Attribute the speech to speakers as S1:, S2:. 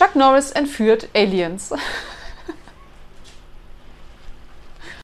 S1: Chuck Norris entführt Aliens.